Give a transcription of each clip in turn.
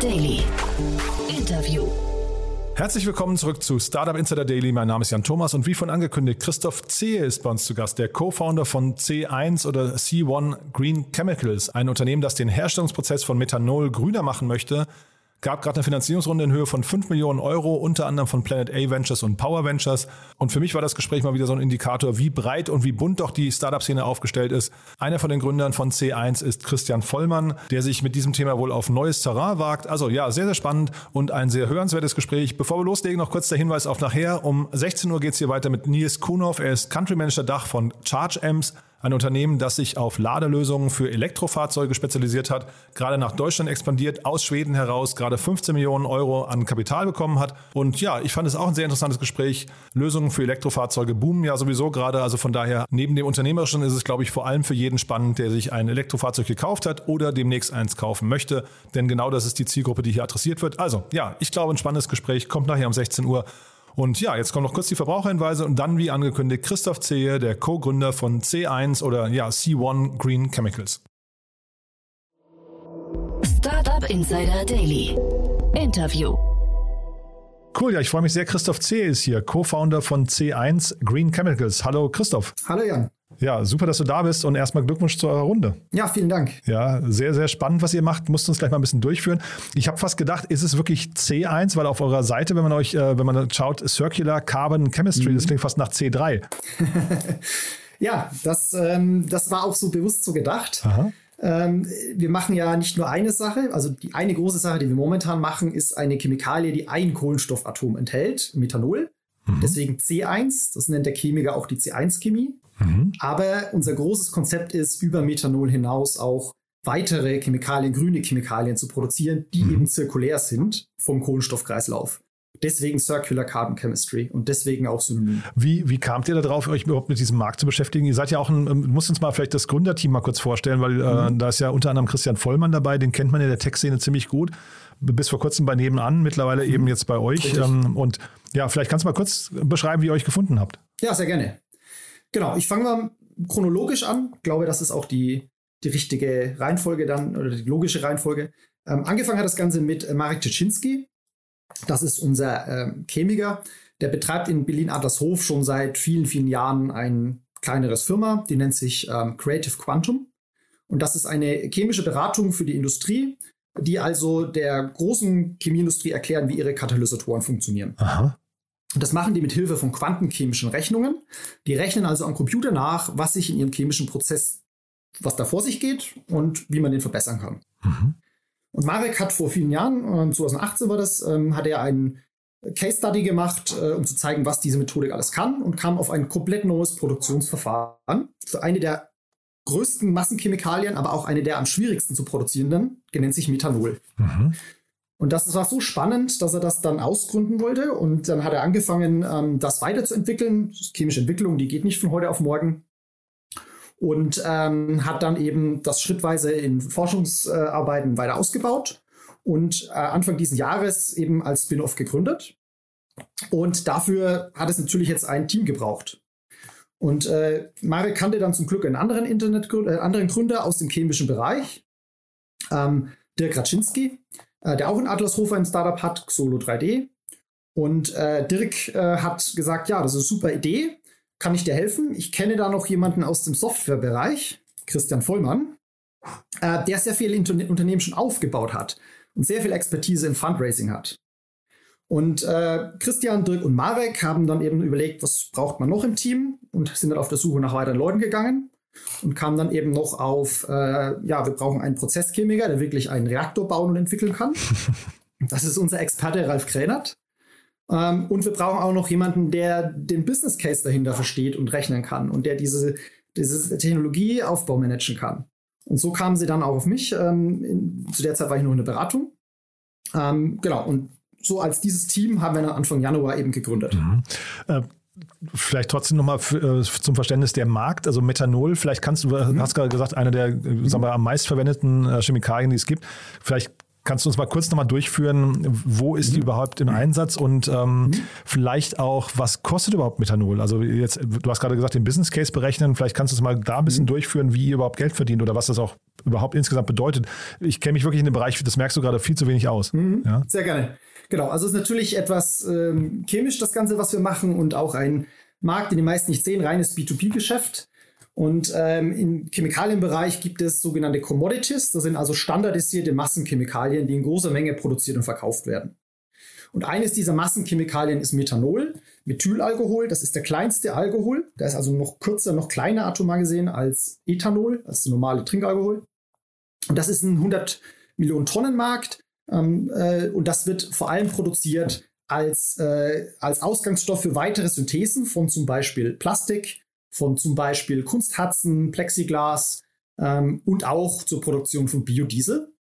Daily. Interview. Herzlich willkommen zurück zu Startup Insider Daily. Mein Name ist Jan Thomas und wie von angekündigt, Christoph Zehe ist bei uns zu Gast, der Co-Founder von C1 oder C1 Green Chemicals, ein Unternehmen, das den Herstellungsprozess von Methanol grüner machen möchte gab gerade eine Finanzierungsrunde in Höhe von 5 Millionen Euro, unter anderem von Planet A Ventures und Power Ventures. Und für mich war das Gespräch mal wieder so ein Indikator, wie breit und wie bunt doch die Startup-Szene aufgestellt ist. Einer von den Gründern von C1 ist Christian Vollmann, der sich mit diesem Thema wohl auf neues Terrain wagt. Also ja, sehr, sehr spannend und ein sehr hörenswertes Gespräch. Bevor wir loslegen, noch kurz der Hinweis auf nachher. Um 16 Uhr geht es hier weiter mit Nils Kuhnhoff. Er ist Country Manager Dach von Charge Amps ein Unternehmen, das sich auf Ladelösungen für Elektrofahrzeuge spezialisiert hat, gerade nach Deutschland expandiert, aus Schweden heraus, gerade 15 Millionen Euro an Kapital bekommen hat. Und ja, ich fand es auch ein sehr interessantes Gespräch. Lösungen für Elektrofahrzeuge boomen ja sowieso gerade. Also von daher, neben dem Unternehmerischen ist es, glaube ich, vor allem für jeden spannend, der sich ein Elektrofahrzeug gekauft hat oder demnächst eins kaufen möchte. Denn genau das ist die Zielgruppe, die hier adressiert wird. Also ja, ich glaube, ein spannendes Gespräch kommt nachher um 16 Uhr. Und ja, jetzt kommen noch kurz die Verbraucherhinweise und dann, wie angekündigt, Christoph Zehe, der Co-Gründer von C1 oder ja, C1 Green Chemicals. Startup Insider Daily. Interview. Cool, ja, ich freue mich sehr. Christoph Zehe ist hier, Co-Founder von C1 Green Chemicals. Hallo Christoph. Hallo Jan. Ja, super, dass du da bist und erstmal Glückwunsch zur Runde. Ja, vielen Dank. Ja, sehr, sehr spannend, was ihr macht. Musst uns gleich mal ein bisschen durchführen. Ich habe fast gedacht, ist es wirklich C1, weil auf eurer Seite, wenn man euch, äh, wenn man schaut, Circular Carbon Chemistry, mhm. das klingt fast nach C3. ja, das, ähm, das war auch so bewusst so gedacht. Ähm, wir machen ja nicht nur eine Sache, also die eine große Sache, die wir momentan machen, ist eine Chemikalie, die ein Kohlenstoffatom enthält, Methanol. Mhm. Deswegen C1, das nennt der Chemiker auch die C1-Chemie. Mhm. Aber unser großes Konzept ist, über Methanol hinaus auch weitere Chemikalien, grüne Chemikalien zu produzieren, die mhm. eben zirkulär sind vom Kohlenstoffkreislauf. Deswegen Circular Carbon Chemistry und deswegen auch Synonym. Wie, wie kamt ihr darauf, euch überhaupt mit diesem Markt zu beschäftigen? Ihr seid ja auch ein, ähm, muss uns mal vielleicht das Gründerteam mal kurz vorstellen, weil äh, mhm. äh, da ist ja unter anderem Christian Vollmann dabei, den kennt man in der Tech-Szene ziemlich gut. Bis vor kurzem bei Nebenan, mittlerweile mhm. eben jetzt bei euch. Ähm, und ja, vielleicht kannst du mal kurz beschreiben, wie ihr euch gefunden habt. Ja, sehr gerne. Genau, ich fange mal chronologisch an. Ich glaube, das ist auch die, die richtige Reihenfolge dann oder die logische Reihenfolge. Ähm, angefangen hat das Ganze mit äh, Marek Czecinski. Das ist unser ähm, Chemiker. Der betreibt in Berlin-Adlershof schon seit vielen, vielen Jahren ein kleineres Firma. Die nennt sich ähm, Creative Quantum. Und das ist eine chemische Beratung für die Industrie, die also der großen Chemieindustrie erklären, wie ihre Katalysatoren funktionieren. Aha. Und das machen die mit Hilfe von quantenchemischen Rechnungen. Die rechnen also am Computer nach, was sich in ihrem chemischen Prozess, was da vor sich geht und wie man den verbessern kann. Mhm. Und Marek hat vor vielen Jahren, 2018 ähm, war das, ähm, hat er einen Case Study gemacht, äh, um zu zeigen, was diese Methodik alles kann und kam auf ein komplett neues Produktionsverfahren für eine der größten Massenchemikalien, aber auch eine der am schwierigsten zu produzierenden, nennt sich Methanol. Mhm. Und das war so spannend, dass er das dann ausgründen wollte. Und dann hat er angefangen, ähm, das weiterzuentwickeln. Chemische Entwicklung, die geht nicht von heute auf morgen. Und ähm, hat dann eben das schrittweise in Forschungsarbeiten weiter ausgebaut und äh, Anfang dieses Jahres eben als Spin-off gegründet. Und dafür hat es natürlich jetzt ein Team gebraucht. Und äh, Marek kannte dann zum Glück einen anderen Internet äh, anderen Gründer aus dem chemischen Bereich, ähm, Dirk Raczynski, äh, der auch in Adlershofer ein Startup hat, Xolo 3D. Und äh, Dirk äh, hat gesagt, ja, das ist eine super Idee, kann ich dir helfen? Ich kenne da noch jemanden aus dem Softwarebereich, Christian Vollmann, äh, der sehr viele Unternehmen schon aufgebaut hat und sehr viel Expertise im Fundraising hat. Und äh, Christian, Dirk und Marek haben dann eben überlegt, was braucht man noch im Team und sind dann auf der Suche nach weiteren Leuten gegangen und kam dann eben noch auf, äh, ja, wir brauchen einen Prozesschemiker, der wirklich einen Reaktor bauen und entwickeln kann. Das ist unser Experte Ralf Kränert. Ähm, und wir brauchen auch noch jemanden, der den Business Case dahinter versteht und rechnen kann und der diese, diese Technologie Aufbau managen kann. Und so kamen sie dann auch auf mich. Ähm, in, zu der Zeit war ich noch in der Beratung. Ähm, genau, und so als dieses Team haben wir dann Anfang Januar eben gegründet. Mhm. Äh, Vielleicht trotzdem nochmal äh, zum Verständnis der Markt, also Methanol, vielleicht kannst du, mhm. hast gerade gesagt, eine der mhm. sagen wir, am meistverwendeten äh, Chemikalien, die es gibt. Vielleicht kannst du uns mal kurz nochmal durchführen, wo ist die mhm. überhaupt im Einsatz und ähm, mhm. vielleicht auch, was kostet überhaupt Methanol? Also jetzt, du hast gerade gesagt, den Business Case berechnen, vielleicht kannst du es mal da ein bisschen mhm. durchführen, wie ihr überhaupt Geld verdient oder was das auch überhaupt insgesamt bedeutet. Ich kenne mich wirklich in dem Bereich, das merkst du gerade, viel zu wenig aus. Mhm. Ja? Sehr gerne. Genau, also es ist natürlich etwas ähm, chemisch, das Ganze, was wir machen und auch ein Markt, den die meisten nicht sehen, reines B2B-Geschäft. Und ähm, im Chemikalienbereich gibt es sogenannte Commodities. Das sind also standardisierte Massenchemikalien, die in großer Menge produziert und verkauft werden. Und eines dieser Massenchemikalien ist Methanol, Methylalkohol. Das ist der kleinste Alkohol. Der ist also noch kürzer, noch kleiner atomar gesehen als Ethanol, das normale Trinkalkohol. Und das ist ein 100 Millionen Tonnen Markt. Ähm, äh, und das wird vor allem produziert als, äh, als Ausgangsstoff für weitere Synthesen von zum Beispiel Plastik, von zum Beispiel Kunstharzen, Plexiglas ähm, und auch zur Produktion von Biodiesel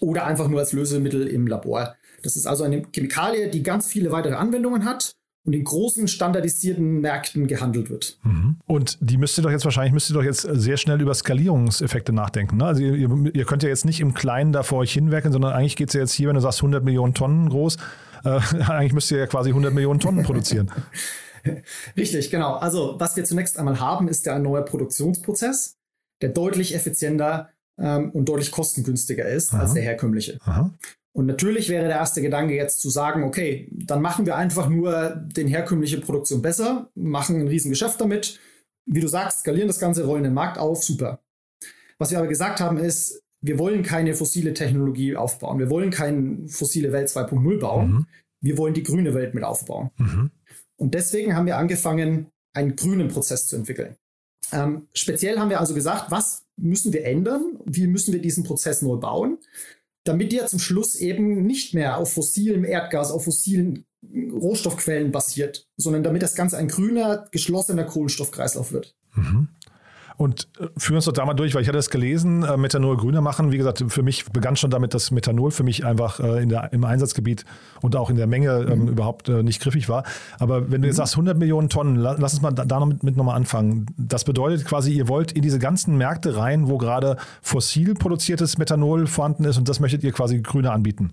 oder einfach nur als Lösemittel im Labor. Das ist also eine Chemikalie, die ganz viele weitere Anwendungen hat und in großen standardisierten Märkten gehandelt wird. Mhm. Und die müsst ihr doch jetzt wahrscheinlich müsst ihr doch jetzt sehr schnell über Skalierungseffekte nachdenken. Ne? Also ihr, ihr, könnt ja jetzt nicht im Kleinen da vor euch hinwerken, sondern eigentlich geht es ja jetzt hier, wenn du sagst 100 Millionen Tonnen groß, äh, eigentlich müsst ihr ja quasi 100 Millionen Tonnen produzieren. Richtig, genau. Also was wir zunächst einmal haben, ist ja ein neuer Produktionsprozess, der deutlich effizienter ähm, und deutlich kostengünstiger ist Aha. als der herkömmliche. Aha. Und natürlich wäre der erste Gedanke jetzt zu sagen, okay, dann machen wir einfach nur den herkömmliche Produktion besser, machen ein Riesengeschäft damit. Wie du sagst, skalieren das Ganze, rollen den Markt auf, super. Was wir aber gesagt haben ist, wir wollen keine fossile Technologie aufbauen. Wir wollen keine fossile Welt 2.0 bauen. Mhm. Wir wollen die grüne Welt mit aufbauen. Mhm. Und deswegen haben wir angefangen, einen grünen Prozess zu entwickeln. Ähm, speziell haben wir also gesagt, was müssen wir ändern? Wie müssen wir diesen Prozess neu bauen? Damit der zum Schluss eben nicht mehr auf fossilem Erdgas, auf fossilen Rohstoffquellen basiert, sondern damit das Ganze ein grüner, geschlossener Kohlenstoffkreislauf wird. Mhm. Und äh, führen uns doch da mal durch, weil ich hatte es gelesen, äh, Methanol grüner machen. Wie gesagt, für mich begann schon damit, dass Methanol für mich einfach äh, in der, im Einsatzgebiet und auch in der Menge ähm, mhm. überhaupt äh, nicht griffig war. Aber wenn du jetzt mhm. sagst 100 Millionen Tonnen, lass uns mal da, da mit, mit nochmal anfangen. Das bedeutet quasi, ihr wollt in diese ganzen Märkte rein, wo gerade fossil produziertes Methanol vorhanden ist und das möchtet ihr quasi grüner anbieten.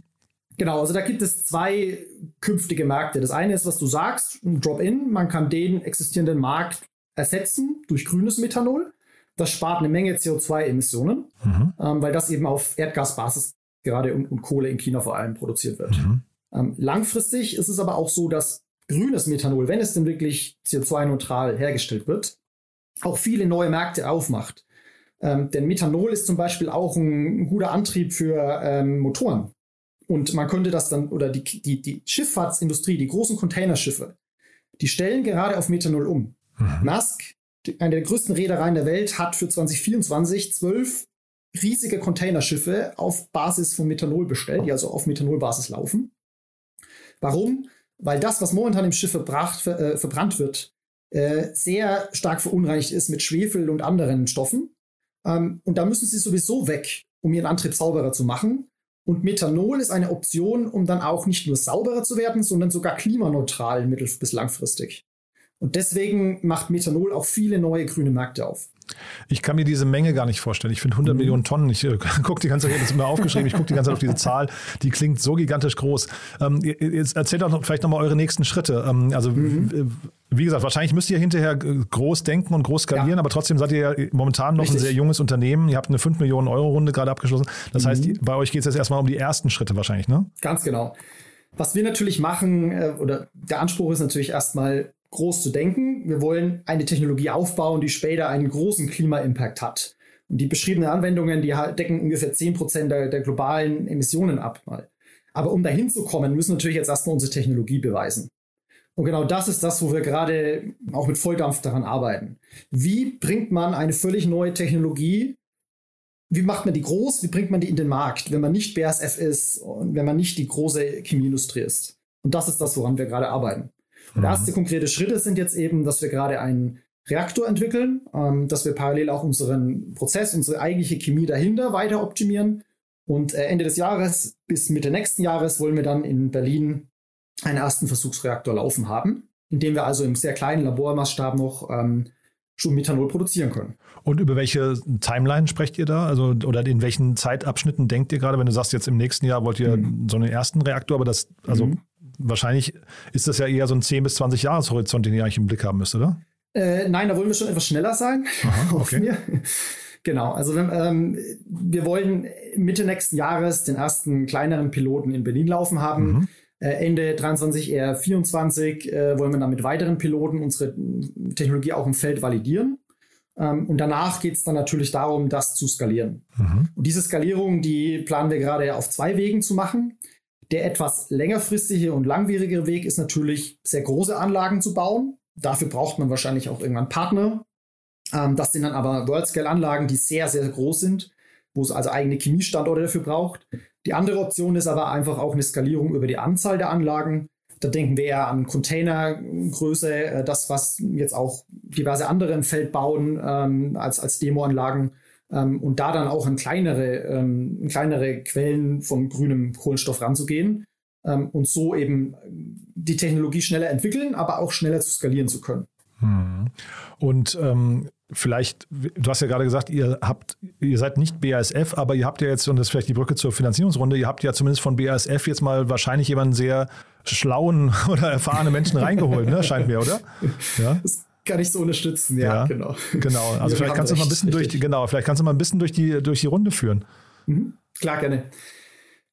Genau, also da gibt es zwei künftige Märkte. Das eine ist, was du sagst, ein Drop-in. Man kann den existierenden Markt ersetzen durch grünes Methanol. Das spart eine Menge CO2-Emissionen, mhm. ähm, weil das eben auf Erdgasbasis gerade und, und, Kohle in China vor allem produziert wird. Mhm. Ähm, langfristig ist es aber auch so, dass grünes Methanol, wenn es denn wirklich CO2-neutral hergestellt wird, auch viele neue Märkte aufmacht. Ähm, denn Methanol ist zum Beispiel auch ein, ein guter Antrieb für ähm, Motoren. Und man könnte das dann, oder die, die, die Schifffahrtsindustrie, die großen Containerschiffe, die stellen gerade auf Methanol um. Mhm. Mask eine der größten Reedereien der Welt, hat für 2024 zwölf riesige Containerschiffe auf Basis von Methanol bestellt, die also auf Methanolbasis laufen. Warum? Weil das, was momentan im Schiff verbracht, ver, äh, verbrannt wird, äh, sehr stark verunreinigt ist mit Schwefel und anderen Stoffen. Ähm, und da müssen sie sowieso weg, um ihren Antrieb sauberer zu machen. Und Methanol ist eine Option, um dann auch nicht nur sauberer zu werden, sondern sogar klimaneutral mittel- bis langfristig. Und deswegen macht Methanol auch viele neue grüne Märkte auf. Ich kann mir diese Menge gar nicht vorstellen. Ich finde 100 mhm. Millionen Tonnen. Ich äh, gucke die ganze Zeit, das ist mir aufgeschrieben, ich gucke die ganze Zeit auf diese Zahl. Die klingt so gigantisch groß. Ähm, jetzt erzählt doch vielleicht nochmal eure nächsten Schritte. Ähm, also, mhm. wie gesagt, wahrscheinlich müsst ihr hinterher äh, groß denken und groß skalieren, ja. aber trotzdem seid ihr ja momentan noch Richtig. ein sehr junges Unternehmen. Ihr habt eine 5 Millionen Euro Runde gerade abgeschlossen. Das mhm. heißt, bei euch geht es jetzt erstmal um die ersten Schritte wahrscheinlich, ne? Ganz genau. Was wir natürlich machen, äh, oder der Anspruch ist natürlich erstmal groß zu denken. Wir wollen eine Technologie aufbauen, die später einen großen Klima-Impact hat. Und die beschriebenen Anwendungen, die decken ungefähr 10% der, der globalen Emissionen ab. Aber um dahin zu kommen, müssen wir natürlich jetzt erstmal unsere Technologie beweisen. Und genau das ist das, wo wir gerade auch mit Volldampf daran arbeiten. Wie bringt man eine völlig neue Technologie? Wie macht man die groß? Wie bringt man die in den Markt, wenn man nicht BASF ist und wenn man nicht die große Chemieindustrie ist? Und das ist das, woran wir gerade arbeiten. Und mhm. erste konkrete Schritte sind jetzt eben, dass wir gerade einen Reaktor entwickeln, ähm, dass wir parallel auch unseren Prozess, unsere eigentliche Chemie dahinter weiter optimieren. Und äh, Ende des Jahres bis Mitte nächsten Jahres wollen wir dann in Berlin einen ersten Versuchsreaktor laufen haben, in dem wir also im sehr kleinen Labormaßstab noch ähm, schon Methanol produzieren können. Und über welche Timeline sprecht ihr da? Also, oder in welchen Zeitabschnitten denkt ihr gerade, wenn du sagst, jetzt im nächsten Jahr wollt ihr mhm. so einen ersten Reaktor, aber das, also mhm. Wahrscheinlich ist das ja eher so ein 10 bis 20 Jahreshorizont, den ihr eigentlich im Blick haben müsst, oder? Äh, nein, da wollen wir schon etwas schneller sein. Aha, okay. Genau, also ähm, wir wollen Mitte nächsten Jahres den ersten kleineren Piloten in Berlin laufen haben. Mhm. Äh, Ende 23, eher 24 äh, wollen wir dann mit weiteren Piloten unsere Technologie auch im Feld validieren. Ähm, und danach geht es dann natürlich darum, das zu skalieren. Mhm. Und diese Skalierung, die planen wir gerade auf zwei Wegen zu machen. Der etwas längerfristige und langwierigere Weg ist natürlich, sehr große Anlagen zu bauen. Dafür braucht man wahrscheinlich auch irgendwann Partner, ähm, das sind dann aber World-Scale-Anlagen, die sehr, sehr groß sind, wo es also eigene Chemiestandorte dafür braucht. Die andere Option ist aber einfach auch eine Skalierung über die Anzahl der Anlagen. Da denken wir eher an Containergröße, äh, das, was jetzt auch diverse andere im Feld bauen ähm, als, als Demoanlagen. Ähm, und da dann auch an kleinere, ähm, kleinere Quellen von grünem Kohlenstoff ranzugehen ähm, und so eben die Technologie schneller entwickeln, aber auch schneller zu skalieren zu können. Hm. Und ähm, vielleicht, du hast ja gerade gesagt, ihr habt, ihr seid nicht BASF, aber ihr habt ja jetzt, und das ist vielleicht die Brücke zur Finanzierungsrunde, ihr habt ja zumindest von BASF jetzt mal wahrscheinlich jemanden sehr schlauen oder erfahrenen Menschen reingeholt, ne? Scheint mir, oder? Ja. Kann ich so unterstützen, ja, ja genau. Genau. Also vielleicht kannst du mal ein bisschen durch die, genau, vielleicht kannst du mal ein bisschen durch die, durch die Runde führen. Mhm. Klar, gerne.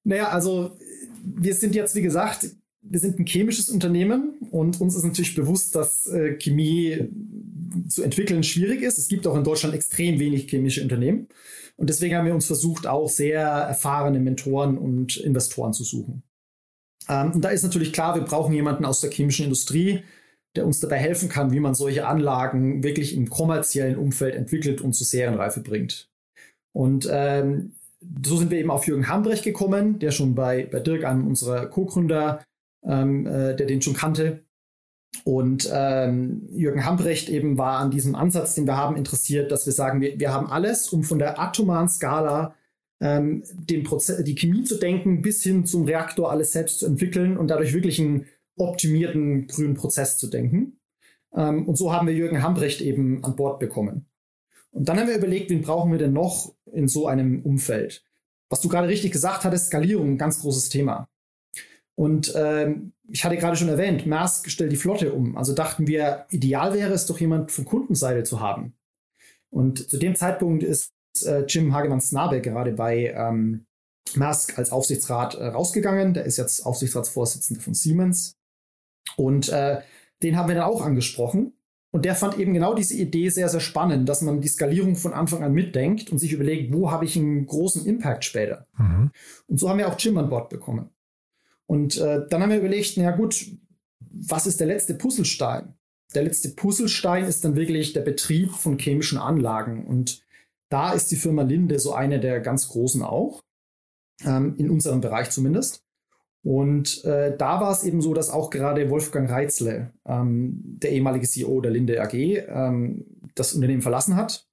Naja, also wir sind jetzt, wie gesagt, wir sind ein chemisches Unternehmen und uns ist natürlich bewusst, dass äh, Chemie zu entwickeln schwierig ist. Es gibt auch in Deutschland extrem wenig chemische Unternehmen. Und deswegen haben wir uns versucht, auch sehr erfahrene Mentoren und Investoren zu suchen. Ähm, und da ist natürlich klar, wir brauchen jemanden aus der chemischen Industrie, der uns dabei helfen kann, wie man solche Anlagen wirklich im kommerziellen Umfeld entwickelt und zur Serienreife bringt. Und ähm, so sind wir eben auf Jürgen Hambrecht gekommen, der schon bei, bei Dirk, einem unserer Co-Gründer, ähm, äh, der den schon kannte. Und ähm, Jürgen Hambrecht eben war an diesem Ansatz, den wir haben, interessiert, dass wir sagen, wir, wir haben alles, um von der atomaren Skala ähm, den Prozess, die Chemie zu denken, bis hin zum Reaktor alles selbst zu entwickeln und dadurch wirklich einen optimierten grünen Prozess zu denken. Ähm, und so haben wir Jürgen Hambrecht eben an Bord bekommen. Und dann haben wir überlegt, wen brauchen wir denn noch in so einem Umfeld? Was du gerade richtig gesagt hattest, Skalierung, ein ganz großes Thema. Und ähm, ich hatte gerade schon erwähnt, Maersk stellt die Flotte um. Also dachten wir, ideal wäre es doch jemand von Kundenseite zu haben. Und zu dem Zeitpunkt ist äh, Jim Hagemann-Snabe gerade bei ähm, Maersk als Aufsichtsrat äh, rausgegangen. Der ist jetzt Aufsichtsratsvorsitzender von Siemens. Und äh, den haben wir dann auch angesprochen. Und der fand eben genau diese Idee sehr, sehr spannend, dass man die Skalierung von Anfang an mitdenkt und sich überlegt, wo habe ich einen großen Impact später. Mhm. Und so haben wir auch Jim an Bord bekommen. Und äh, dann haben wir überlegt, na gut, was ist der letzte Puzzlestein? Der letzte Puzzlestein ist dann wirklich der Betrieb von chemischen Anlagen. Und da ist die Firma Linde so eine der ganz großen auch, ähm, in unserem Bereich zumindest. Und äh, da war es eben so, dass auch gerade Wolfgang Reitzle, ähm, der ehemalige CEO der Linde AG, ähm, das Unternehmen verlassen hat.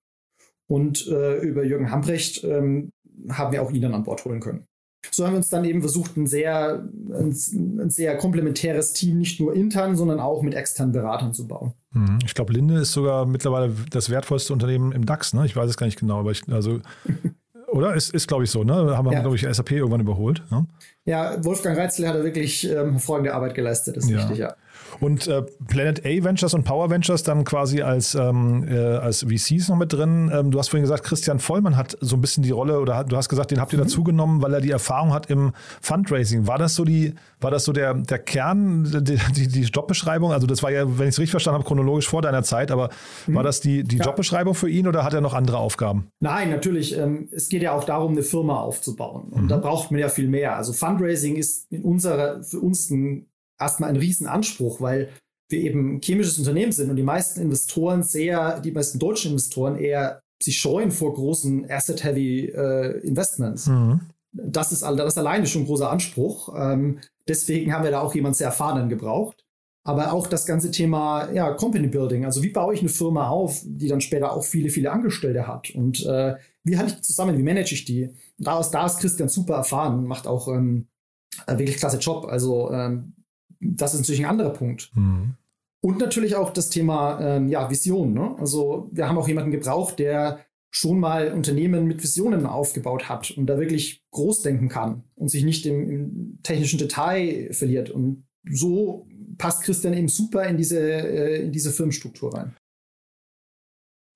Und äh, über Jürgen Hambrecht ähm, haben wir auch ihn dann an Bord holen können. So haben wir uns dann eben versucht, ein sehr, ein, ein sehr komplementäres Team nicht nur intern, sondern auch mit externen Beratern zu bauen. Mhm. Ich glaube, Linde ist sogar mittlerweile das wertvollste Unternehmen im DAX. Ne? Ich weiß es gar nicht genau, aber ich, also Oder? Ist, ist glaube ich, so, ne? Haben wir, ja. glaube ich, SAP irgendwann überholt. Ne? Ja, Wolfgang Reitzle hat da wirklich ähm, hervorragende Arbeit geleistet, das ist ja. richtig, ja. Und äh, Planet A Ventures und Power Ventures dann quasi als, ähm, äh, als VCs noch mit drin. Ähm, du hast vorhin gesagt, Christian Vollmann hat so ein bisschen die Rolle oder hat, du hast gesagt, den habt ihr mhm. dazu genommen, weil er die Erfahrung hat im Fundraising. War das so die, war das so der, der Kern, die, die, die Jobbeschreibung? Also das war ja, wenn ich es richtig verstanden habe, chronologisch vor deiner Zeit, aber mhm. war das die, die ja. Jobbeschreibung für ihn oder hat er noch andere Aufgaben? Nein, natürlich. Ähm, es geht ja auch darum, eine Firma aufzubauen. Und mhm. da braucht man ja viel mehr. Also Fundraising ist in unserer, für uns ein erstmal ein Riesenanspruch, weil wir eben ein chemisches Unternehmen sind und die meisten Investoren sehr, die meisten deutschen Investoren eher sich scheuen vor großen Asset-Heavy äh, Investments. Mhm. Das, ist, das ist alleine schon ein großer Anspruch. Ähm, deswegen haben wir da auch jemanden sehr erfahrenen gebraucht. Aber auch das ganze Thema ja, Company Building, also wie baue ich eine Firma auf, die dann später auch viele, viele Angestellte hat und äh, wie halte ich die zusammen, wie manage ich die? Da ist, da ist Christian super erfahren, macht auch ähm, wirklich klasse Job. Also ähm, das ist natürlich ein anderer Punkt. Mhm. Und natürlich auch das Thema ähm, ja, Vision. Ne? Also wir haben auch jemanden gebraucht, der schon mal Unternehmen mit Visionen aufgebaut hat und da wirklich groß denken kann und sich nicht im, im technischen Detail verliert. Und so passt Christian eben super in diese, äh, in diese Firmenstruktur rein.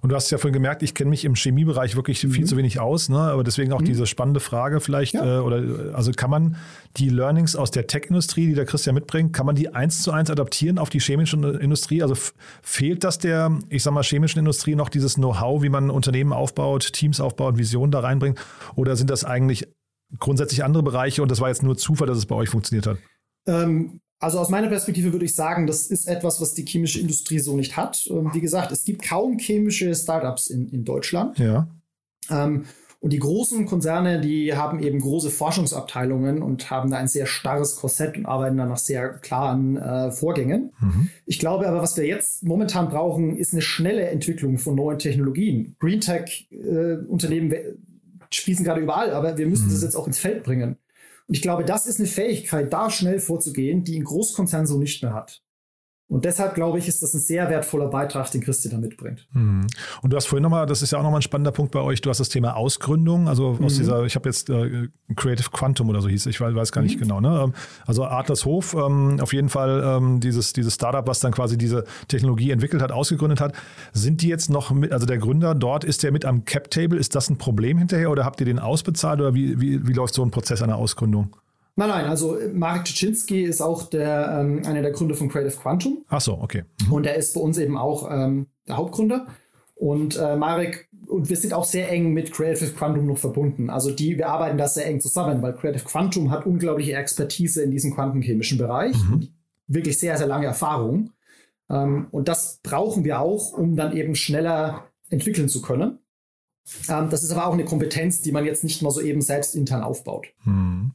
Und du hast ja vorhin gemerkt, ich kenne mich im Chemiebereich wirklich mhm. viel zu wenig aus, ne? aber deswegen auch mhm. diese spannende Frage vielleicht, ja. äh, oder also kann man die Learnings aus der Tech-Industrie, die der Christian mitbringt, kann man die eins zu eins adaptieren auf die chemische Industrie? Also fehlt das der, ich sag mal, chemischen Industrie noch dieses Know-how, wie man Unternehmen aufbaut, Teams aufbaut, Visionen da reinbringt? Oder sind das eigentlich grundsätzlich andere Bereiche und das war jetzt nur Zufall, dass es bei euch funktioniert hat? Ähm, also aus meiner Perspektive würde ich sagen, das ist etwas, was die chemische Industrie so nicht hat. Ähm, wie gesagt, es gibt kaum chemische Startups in, in Deutschland. Ja. Ähm, und die großen Konzerne, die haben eben große Forschungsabteilungen und haben da ein sehr starres Korsett und arbeiten da nach sehr klaren äh, Vorgängen. Mhm. Ich glaube aber, was wir jetzt momentan brauchen, ist eine schnelle Entwicklung von neuen Technologien. Green Tech-Unternehmen äh, sprießen gerade überall, aber wir müssen mhm. das jetzt auch ins Feld bringen. Und ich glaube, das ist eine Fähigkeit, da schnell vorzugehen, die ein Großkonzern so nicht mehr hat. Und deshalb glaube ich, ist das ein sehr wertvoller Beitrag, den Christian da mitbringt. Mhm. Und du hast vorhin nochmal, das ist ja auch nochmal ein spannender Punkt bei euch, du hast das Thema Ausgründung, also aus mhm. dieser, ich habe jetzt äh, Creative Quantum oder so hieß, ich weiß, weiß gar nicht mhm. genau. Ne? Ähm, also Adlershof, ähm, auf jeden Fall ähm, dieses, dieses Startup, was dann quasi diese Technologie entwickelt hat, ausgegründet hat. Sind die jetzt noch mit, also der Gründer dort, ist der mit am Cap-Table? Ist das ein Problem hinterher oder habt ihr den ausbezahlt oder wie, wie, wie läuft so ein Prozess einer Ausgründung? Nein, nein, also Marek Ciczinski ist auch der, ähm, einer der Gründer von Creative Quantum. Ach so, okay. Mhm. Und er ist bei uns eben auch ähm, der Hauptgründer. Und äh, Marek, und wir sind auch sehr eng mit Creative Quantum noch verbunden. Also die, wir arbeiten da sehr eng zusammen, weil Creative Quantum hat unglaubliche Expertise in diesem quantenchemischen Bereich. Mhm. Wirklich sehr, sehr lange Erfahrung. Ähm, und das brauchen wir auch, um dann eben schneller entwickeln zu können. Ähm, das ist aber auch eine Kompetenz, die man jetzt nicht mal so eben selbst intern aufbaut. Mhm.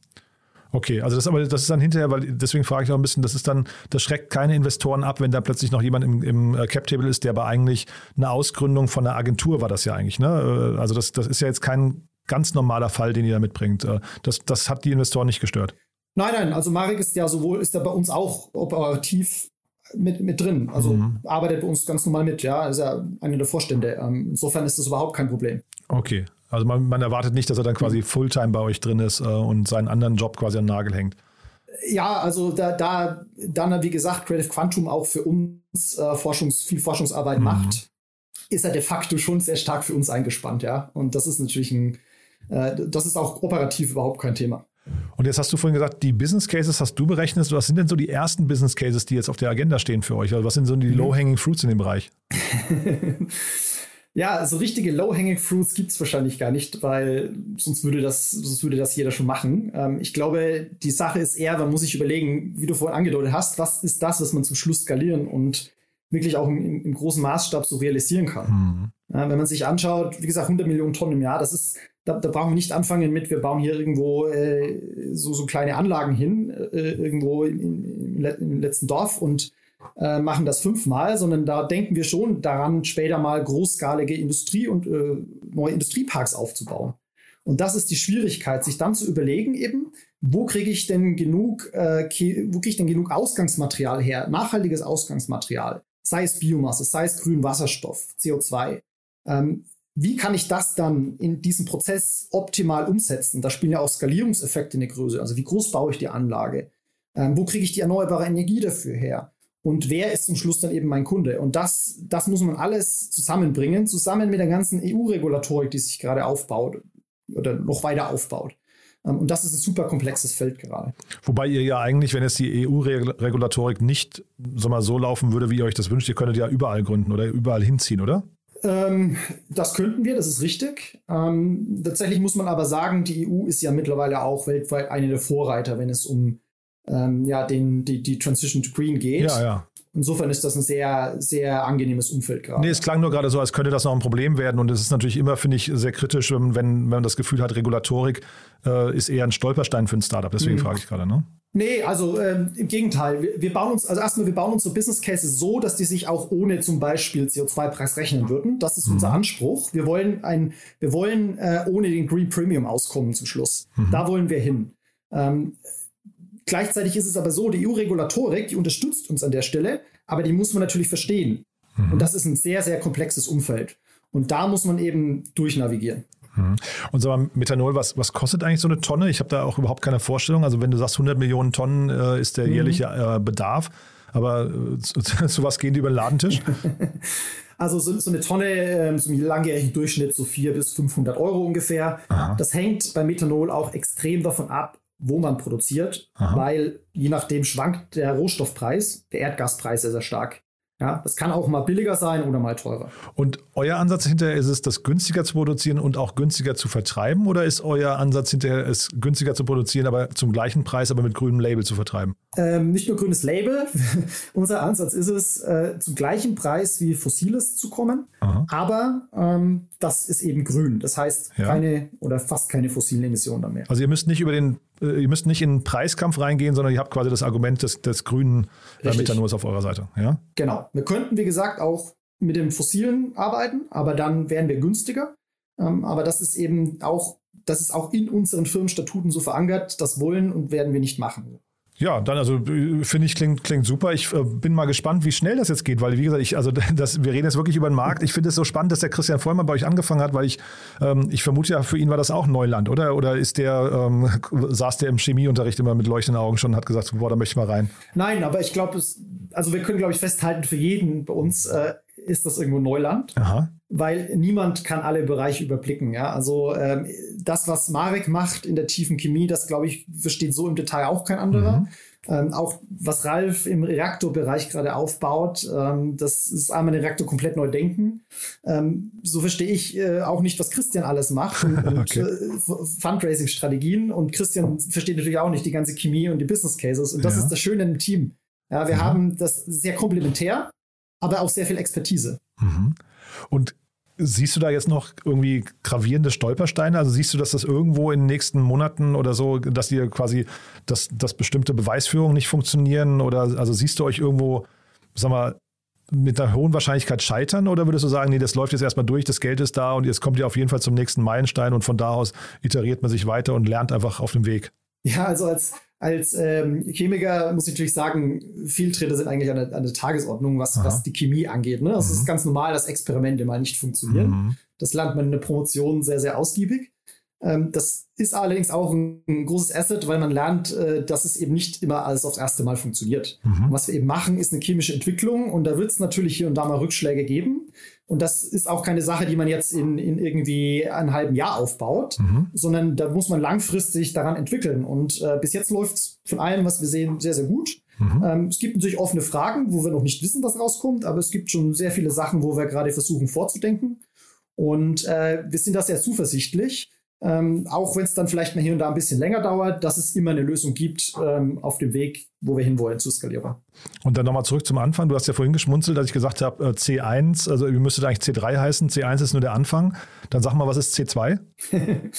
Okay, also das aber das ist dann hinterher, weil deswegen frage ich auch ein bisschen, das ist dann, das schreckt keine Investoren ab, wenn da plötzlich noch jemand im, im äh, Cap-Table ist, der aber eigentlich eine Ausgründung von einer Agentur war das ja eigentlich, ne? Äh, also das, das ist ja jetzt kein ganz normaler Fall, den ihr da mitbringt. Äh, das, das hat die Investoren nicht gestört. Nein, nein, also Marek ist ja sowohl, ist ja bei uns auch operativ mit, mit drin. Also mhm. arbeitet bei uns ganz normal mit, ja, ist ja einer der Vorstände. Ähm, insofern ist das überhaupt kein Problem. Okay, also man, man, erwartet nicht, dass er dann quasi. Fulltime bei euch drin ist äh, und seinen anderen Job quasi an den Nagel hängt. Ja, also da, da dann, wie gesagt, Creative Quantum auch für uns äh, Forschungs-, viel Forschungsarbeit mhm. macht, ist er de facto schon sehr stark für uns eingespannt, ja. Und das ist natürlich ein, äh, das ist auch operativ überhaupt kein Thema. Und jetzt hast du vorhin gesagt, die Business Cases hast du berechnet. Was sind denn so die ersten Business Cases, die jetzt auf der Agenda stehen für euch? Also was sind so die mhm. Low-Hanging Fruits in dem Bereich? Ja, so richtige Low-Hanging Fruits gibt es wahrscheinlich gar nicht, weil sonst würde das, sonst würde das jeder schon machen. Ähm, ich glaube, die Sache ist eher, man muss sich überlegen, wie du vorhin angedeutet hast, was ist das, was man zum Schluss skalieren und wirklich auch im, im großen Maßstab so realisieren kann. Mhm. Ja, wenn man sich anschaut, wie gesagt, 100 Millionen Tonnen im Jahr, das ist, da, da brauchen wir nicht anfangen mit, wir bauen hier irgendwo äh, so, so kleine Anlagen hin, äh, irgendwo im, im, im letzten Dorf und äh, machen das fünfmal, sondern da denken wir schon daran, später mal großskalige Industrie und äh, neue Industrieparks aufzubauen. Und das ist die Schwierigkeit, sich dann zu überlegen, eben, wo kriege ich denn genug, äh, wo kriege ich denn genug Ausgangsmaterial her, nachhaltiges Ausgangsmaterial, sei es Biomasse, sei es grünen Wasserstoff, CO2. Ähm, wie kann ich das dann in diesem Prozess optimal umsetzen? Da spielen ja auch Skalierungseffekte eine Größe. Also wie groß baue ich die Anlage? Ähm, wo kriege ich die erneuerbare Energie dafür her? Und wer ist zum Schluss dann eben mein Kunde. Und das, das muss man alles zusammenbringen, zusammen mit der ganzen EU-Regulatorik, die sich gerade aufbaut oder noch weiter aufbaut. Ähm, und das ist ein super komplexes Feld gerade. Wobei ihr ja eigentlich, wenn jetzt die EU-Regulatorik nicht so, mal so laufen würde, wie ihr euch das wünscht, ihr könntet ja überall gründen oder überall hinziehen, oder? Ähm, das könnten wir, das ist richtig. Ähm, tatsächlich muss man aber sagen, die EU ist ja mittlerweile auch weltweit eine der Vorreiter, wenn es um ähm, ja, den, die, die Transition to Green geht. Ja, ja. Insofern ist das ein sehr, sehr angenehmes Umfeld gerade. Nee, es klang nur gerade so, als könnte das noch ein Problem werden. Und es ist natürlich immer, finde ich, sehr kritisch, wenn, wenn man das Gefühl hat, Regulatorik äh, ist eher ein Stolperstein für ein Startup. Deswegen mhm. frage ich gerade, ne? Nee, also ähm, im Gegenteil. Wir, wir, bauen uns, also erstmal, wir bauen unsere Business Cases so, dass die sich auch ohne zum Beispiel CO2-Preis rechnen würden. Das ist mhm. unser Anspruch. Wir wollen ein, wir wollen äh, ohne den Green Premium auskommen zum Schluss. Mhm. Da wollen wir hin. Ähm, gleichzeitig ist es aber so, die EU-Regulatorik, die unterstützt uns an der Stelle, aber die muss man natürlich verstehen. Mhm. Und das ist ein sehr, sehr komplexes Umfeld. Und da muss man eben durchnavigieren. Mhm. Und sag mal, Methanol, was, was kostet eigentlich so eine Tonne? Ich habe da auch überhaupt keine Vorstellung. Also wenn du sagst, 100 Millionen Tonnen äh, ist der mhm. jährliche äh, Bedarf, aber äh, zu, was gehen die über den Ladentisch? Also so, so eine Tonne, ähm, so im langjährigen Durchschnitt so 400 bis 500 Euro ungefähr. Aha. Das hängt bei Methanol auch extrem davon ab, wo man produziert, Aha. weil je nachdem schwankt der Rohstoffpreis, der Erdgaspreis sehr, sehr stark. Ja, das kann auch mal billiger sein oder mal teurer. Und euer Ansatz hinterher ist es, das günstiger zu produzieren und auch günstiger zu vertreiben? Oder ist euer Ansatz hinterher, es günstiger zu produzieren, aber zum gleichen Preis, aber mit grünem Label zu vertreiben? Ähm, nicht nur grünes Label. Unser Ansatz ist es, äh, zum gleichen Preis wie Fossiles zu kommen. Aha. Aber ähm, das ist eben grün. Das heißt, ja. keine oder fast keine fossilen Emissionen mehr. Also ihr müsst nicht über den ihr müsst nicht in einen Preiskampf reingehen, sondern ihr habt quasi das Argument des, des grünen äh, Methanol auf eurer Seite. Ja? Genau. Wir könnten, wie gesagt, auch mit dem Fossilen arbeiten, aber dann wären wir günstiger. Ähm, aber das ist eben auch, das ist auch in unseren Firmenstatuten so verankert. Das wollen und werden wir nicht machen. Ja, dann also finde ich klingt, klingt super. Ich äh, bin mal gespannt, wie schnell das jetzt geht, weil wie gesagt, ich, also das, wir reden jetzt wirklich über den Markt. Ich finde es so spannend, dass der Christian Vollmann bei euch angefangen hat, weil ich, ähm, ich vermute ja, für ihn war das auch Neuland, oder? Oder ist der, ähm, saß der im Chemieunterricht immer mit leuchtenden Augen schon und hat gesagt, boah, da möchte ich mal rein? Nein, aber ich glaube, also wir können, glaube ich, festhalten, für jeden bei uns äh, ist das irgendwo Neuland. Aha weil niemand kann alle Bereiche überblicken. Ja? Also ähm, das, was Marek macht in der tiefen Chemie, das glaube ich, versteht so im Detail auch kein anderer. Mhm. Ähm, auch was Ralf im Reaktorbereich gerade aufbaut, ähm, das ist einmal den Reaktor komplett neu denken. Ähm, so verstehe ich äh, auch nicht, was Christian alles macht und, okay. äh, Fundraising-Strategien. Und Christian versteht natürlich auch nicht die ganze Chemie und die Business Cases. Und das ja. ist das Schöne im Team. Ja, wir ja. haben das sehr komplementär, aber auch sehr viel Expertise. Mhm. Und Siehst du da jetzt noch irgendwie gravierende Stolpersteine? Also siehst du, dass das irgendwo in den nächsten Monaten oder so, dass ihr quasi, dass, dass bestimmte Beweisführungen nicht funktionieren? Oder also siehst du euch irgendwo, sag mal, mit einer hohen Wahrscheinlichkeit scheitern? Oder würdest du sagen, nee, das läuft jetzt erstmal durch, das Geld ist da und jetzt kommt ihr auf jeden Fall zum nächsten Meilenstein und von da aus iteriert man sich weiter und lernt einfach auf dem Weg? Ja, also als, als ähm, Chemiker muss ich natürlich sagen, Fehltritte sind eigentlich an der, an der Tagesordnung, was, was die Chemie angeht. Ne? Es mhm. ist ganz normal, dass Experimente mal nicht funktionieren. Mhm. Das lernt man in der Promotion sehr, sehr ausgiebig. Ähm, das ist allerdings auch ein, ein, großes Asset, weil man lernt, äh, dass es eben nicht immer alles aufs erste Mal funktioniert. Mhm. was wir eben machen, ist eine chemische Entwicklung und da wird es natürlich hier und da mal Rückschläge geben. Und das ist auch keine Sache, die man jetzt in, in irgendwie einem halben Jahr aufbaut, mhm. sondern da muss man langfristig daran entwickeln. Und äh, bis jetzt läuft es von allem, was wir sehen, sehr, sehr gut. Mhm. Ähm, es gibt natürlich offene Fragen, wo wir noch nicht wissen, was rauskommt, aber es gibt schon sehr viele Sachen, wo wir gerade versuchen vorzudenken. Und äh, wir sind da sehr zuversichtlich ähm, auch wenn es dann vielleicht mal hier und da ein bisschen länger dauert, dass es immer eine Lösung gibt ähm, auf dem Weg, wo wir hinwollen zu skalierbar. Und dann nochmal zurück zum Anfang. Du hast ja vorhin geschmunzelt, dass ich gesagt habe, äh, C1, also ihr müsstet eigentlich C3 heißen. C1 ist nur der Anfang. Dann sag mal, was ist C2?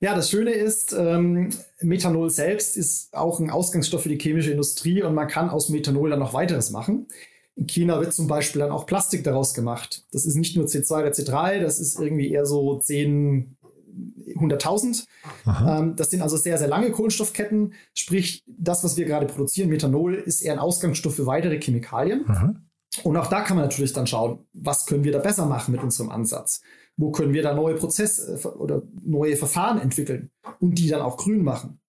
ja, das Schöne ist, ähm, Methanol selbst ist auch ein Ausgangsstoff für die chemische Industrie und man kann aus Methanol dann noch weiteres machen. In China wird zum Beispiel dann auch Plastik daraus gemacht. Das ist nicht nur C2 oder C3, das ist irgendwie eher so 10, 100.000. Ähm, das sind also sehr, sehr lange Kohlenstoffketten. Sprich, das, was wir gerade produzieren, Methanol, ist eher ein Ausgangsstoff für weitere Chemikalien. Aha. Und auch da kann man natürlich dann schauen, was können wir da besser machen mit unserem Ansatz? Wo können wir da neue Prozesse äh, oder neue Verfahren entwickeln und die dann auch grün machen?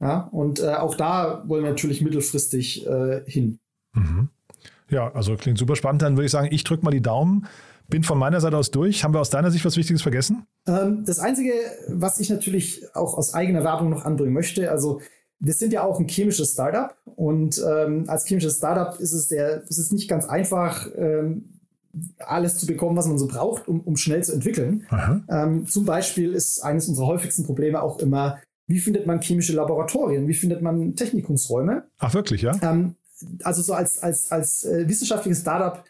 Ja, und äh, auch da wollen wir natürlich mittelfristig äh, hin. Mhm. Ja, also klingt super spannend. Dann würde ich sagen, ich drücke mal die Daumen. Bin von meiner Seite aus durch. Haben wir aus deiner Sicht was Wichtiges vergessen? Ähm, das Einzige, was ich natürlich auch aus eigener Werbung noch anbringen möchte, also wir sind ja auch ein chemisches Startup und ähm, als chemisches Startup ist es, der, ist es nicht ganz einfach, ähm, alles zu bekommen, was man so braucht, um, um schnell zu entwickeln. Ähm, zum Beispiel ist eines unserer häufigsten Probleme auch immer, wie findet man chemische Laboratorien, wie findet man Technikumsräume? Ach wirklich, ja? Ähm, also so als, als, als äh, wissenschaftliches Startup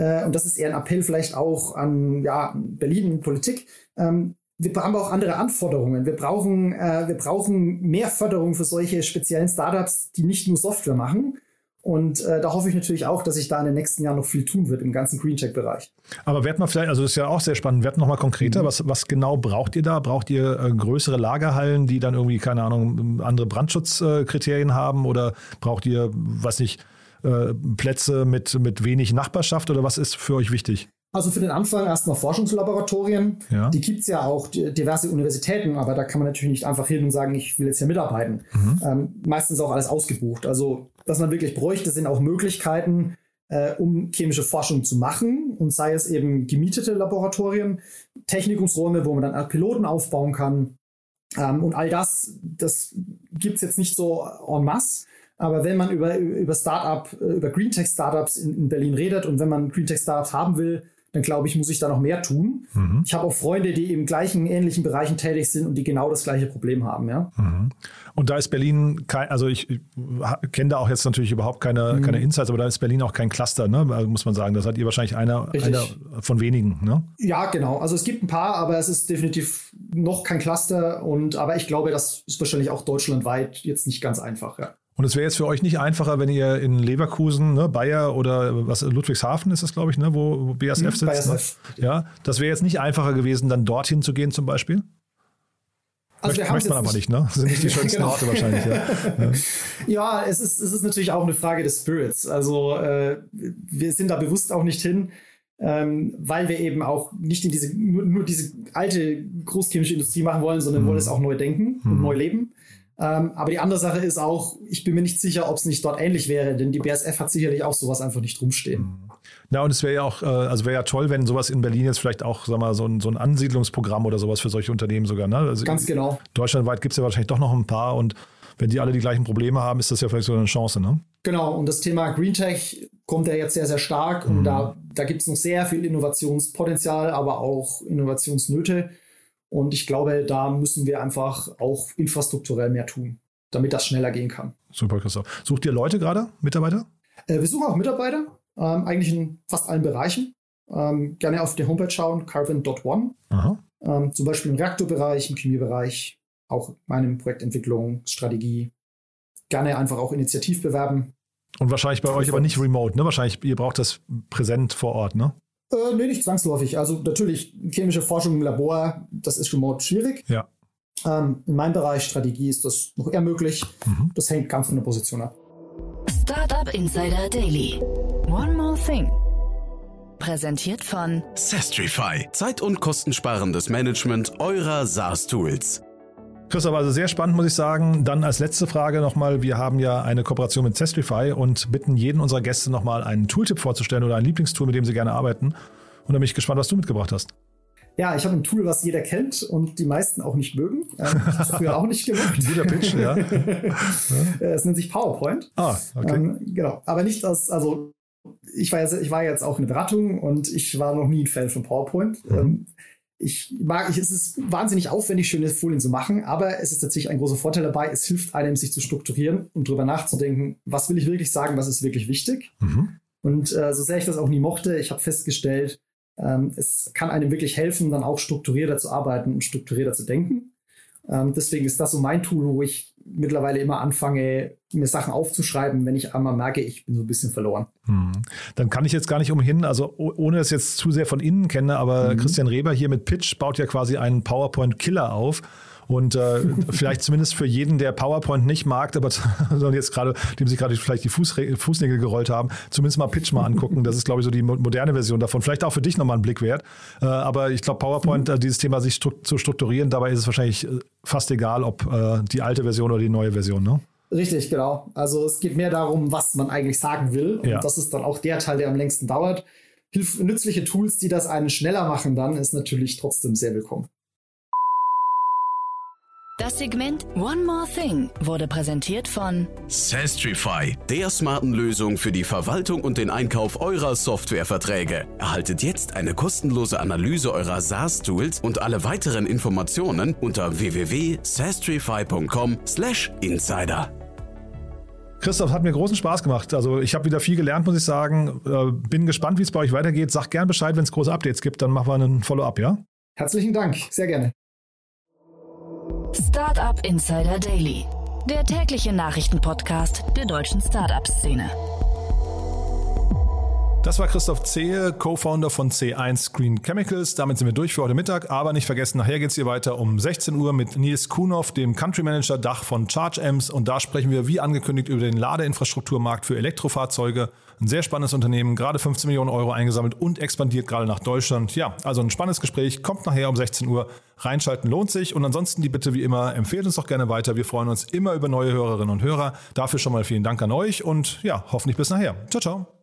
äh, und das ist eher ein Appell vielleicht auch an ja, Berlin Politik. Ähm, wir haben auch andere Anforderungen. Wir brauchen, äh, wir brauchen mehr Förderung für solche speziellen Startups, die nicht nur Software machen. Und äh, da hoffe ich natürlich auch, dass sich da in den nächsten Jahren noch viel tun wird im ganzen Green Tech-Bereich. Aber werden wir vielleicht, also das ist ja auch sehr spannend, werden noch mal konkreter, mhm. was, was genau braucht ihr da? Braucht ihr äh, größere Lagerhallen, die dann irgendwie, keine Ahnung, andere Brandschutzkriterien haben oder braucht ihr, was nicht, äh, Plätze mit, mit wenig Nachbarschaft oder was ist für euch wichtig? Also für den Anfang erstmal Forschungslaboratorien. Ja. Die gibt es ja auch, diverse Universitäten, aber da kann man natürlich nicht einfach hin und sagen, ich will jetzt hier mitarbeiten. Mhm. Ähm, meistens auch alles ausgebucht. Also was man wirklich bräuchte, sind auch Möglichkeiten, äh, um chemische Forschung zu machen. Und sei es eben gemietete Laboratorien, Technikumsräume, wo man dann Piloten aufbauen kann. Ähm, und all das, das gibt es jetzt nicht so en masse. Aber wenn man über, über Startup, äh, über Green Tech Startups in, in Berlin redet und wenn man Green Tech Startups haben will, dann glaube ich, muss ich da noch mehr tun. Mhm. Ich habe auch Freunde, die im gleichen, ähnlichen Bereichen tätig sind und die genau das gleiche Problem haben, ja. Mhm. Und da ist Berlin kein, also ich, ich kenne da auch jetzt natürlich überhaupt keine, mhm. keine Insights, aber da ist Berlin auch kein Cluster, ne? Also muss man sagen. Da seid ihr wahrscheinlich einer, einer von wenigen, ne? Ja, genau. Also es gibt ein paar, aber es ist definitiv noch kein Cluster und aber ich glaube, das ist wahrscheinlich auch deutschlandweit jetzt nicht ganz einfach, ja. Und es wäre jetzt für euch nicht einfacher, wenn ihr in Leverkusen, ne, Bayer oder was Ludwigshafen ist das, glaube ich, ne, wo, wo BASF hm, sitzt. BASF. Ne? Ja, das wäre jetzt nicht einfacher gewesen, dann dorthin zu gehen zum Beispiel? Also Möcht, möchte man aber nicht, ne? Das sind nicht die schönsten genau. Orte wahrscheinlich. Ja, ja. ja es, ist, es ist natürlich auch eine Frage des Spirits. Also äh, wir sind da bewusst auch nicht hin, ähm, weil wir eben auch nicht in diese nur, nur diese alte großchemische Industrie machen wollen, sondern mhm. wollen es auch neu denken mhm. und neu leben. Ähm, aber die andere Sache ist auch, ich bin mir nicht sicher, ob es nicht dort ähnlich wäre, denn die BSF hat sicherlich auch sowas einfach nicht rumstehen. Ja, und es wäre ja auch, äh, also wäre ja toll, wenn sowas in Berlin jetzt vielleicht auch, sag mal, so ein, so ein Ansiedlungsprogramm oder sowas für solche Unternehmen sogar, ne? Also Ganz genau. Deutschlandweit gibt es ja wahrscheinlich doch noch ein paar und wenn die alle die gleichen Probleme haben, ist das ja vielleicht so eine Chance, ne? Genau, und das Thema Green Tech kommt ja jetzt sehr, sehr stark mhm. und da, da gibt es noch sehr viel Innovationspotenzial, aber auch Innovationsnöte. Und ich glaube, da müssen wir einfach auch infrastrukturell mehr tun, damit das schneller gehen kann. Super, Christoph. Sucht ihr Leute gerade, Mitarbeiter? Äh, wir suchen auch Mitarbeiter, ähm, eigentlich in fast allen Bereichen. Ähm, gerne auf der Homepage schauen, carvin.one. Ähm, zum Beispiel im Reaktorbereich, im Chemiebereich, auch meinem Projektentwicklung, Strategie. Gerne einfach auch initiativ bewerben. Und wahrscheinlich bei euch aber nicht remote, ne? Wahrscheinlich, ihr braucht das präsent vor Ort, ne? Äh, nee, nicht zwangsläufig. Also natürlich chemische Forschung im Labor, das ist remote schwierig. Ja. Ähm, in meinem Bereich Strategie ist das noch eher möglich. Mhm. Das hängt ganz von der Position ab. Startup Insider Daily. One more thing. Präsentiert von Sestrify. Zeit- und kostensparendes Management eurer SaaS-Tools. Christoph, also sehr spannend, muss ich sagen. Dann als letzte Frage nochmal, wir haben ja eine Kooperation mit Zestrify und bitten jeden unserer Gäste nochmal einen Tooltip vorzustellen oder ein Lieblingstool, mit dem sie gerne arbeiten. Und da bin ich gespannt, was du mitgebracht hast. Ja, ich habe ein Tool, was jeder kennt und die meisten auch nicht mögen. Ich habe früher auch nicht gemacht. Guter Pitch, ja. es nennt sich PowerPoint. Ah, okay. Ähm, genau, aber nicht aus, also ich war, jetzt, ich war jetzt auch in Beratung und ich war noch nie ein Fan von PowerPoint. Mhm. Ähm, ich mag, ich, es ist wahnsinnig aufwendig, schöne Folien zu machen, aber es ist tatsächlich ein großer Vorteil dabei. Es hilft einem, sich zu strukturieren und darüber nachzudenken, was will ich wirklich sagen, was ist wirklich wichtig. Mhm. Und äh, so sehr ich das auch nie mochte, ich habe festgestellt, ähm, es kann einem wirklich helfen, dann auch strukturierter zu arbeiten und strukturierter zu denken. Ähm, deswegen ist das so mein Tool, wo ich mittlerweile immer anfange, mir Sachen aufzuschreiben, wenn ich einmal merke, ich bin so ein bisschen verloren. Hm. Dann kann ich jetzt gar nicht umhin, also ohne es jetzt zu sehr von innen kenne, aber mhm. Christian Reber hier mit Pitch baut ja quasi einen PowerPoint-Killer auf und äh, vielleicht zumindest für jeden, der PowerPoint nicht mag, aber sondern jetzt gerade, dem sich gerade vielleicht die Fuß, Fußnägel gerollt haben, zumindest mal Pitch mal angucken. Das ist, glaube ich, so die moderne Version davon. Vielleicht auch für dich nochmal ein Blick wert. Äh, aber ich glaube, PowerPoint, äh, dieses Thema sich stru zu strukturieren, dabei ist es wahrscheinlich äh, fast egal, ob äh, die alte Version oder die neue Version, ne? Richtig, genau. Also es geht mehr darum, was man eigentlich sagen will. Und ja. das ist dann auch der Teil, der am längsten dauert. Hilf nützliche Tools, die das einen schneller machen, dann ist natürlich trotzdem sehr willkommen. Das Segment One More Thing wurde präsentiert von Sastrify, der smarten Lösung für die Verwaltung und den Einkauf eurer Softwareverträge. Erhaltet jetzt eine kostenlose Analyse eurer SaaS-Tools und alle weiteren Informationen unter www.sastrify.com/insider. Christoph, hat mir großen Spaß gemacht. Also ich habe wieder viel gelernt, muss ich sagen. Äh, bin gespannt, wie es bei euch weitergeht. Sag gern Bescheid, wenn es große Updates gibt, dann machen wir einen Follow-up, ja? Herzlichen Dank, sehr gerne. Startup Insider Daily. der tägliche Nachrichtenpodcast der deutschen Startup-Szene. Das war Christoph Zehe, Co-Founder von C1 Green Chemicals. Damit sind wir durch für heute Mittag. Aber nicht vergessen, nachher geht es hier weiter um 16 Uhr mit Nils Kuhnhoff, dem Country Manager Dach von Charge Amps. Und da sprechen wir, wie angekündigt, über den Ladeinfrastrukturmarkt für Elektrofahrzeuge. Ein sehr spannendes Unternehmen, gerade 15 Millionen Euro eingesammelt und expandiert gerade nach Deutschland. Ja, also ein spannendes Gespräch. Kommt nachher um 16 Uhr. Reinschalten lohnt sich. Und ansonsten die Bitte wie immer, empfehlt uns doch gerne weiter. Wir freuen uns immer über neue Hörerinnen und Hörer. Dafür schon mal vielen Dank an euch und ja, hoffentlich bis nachher. Ciao, ciao.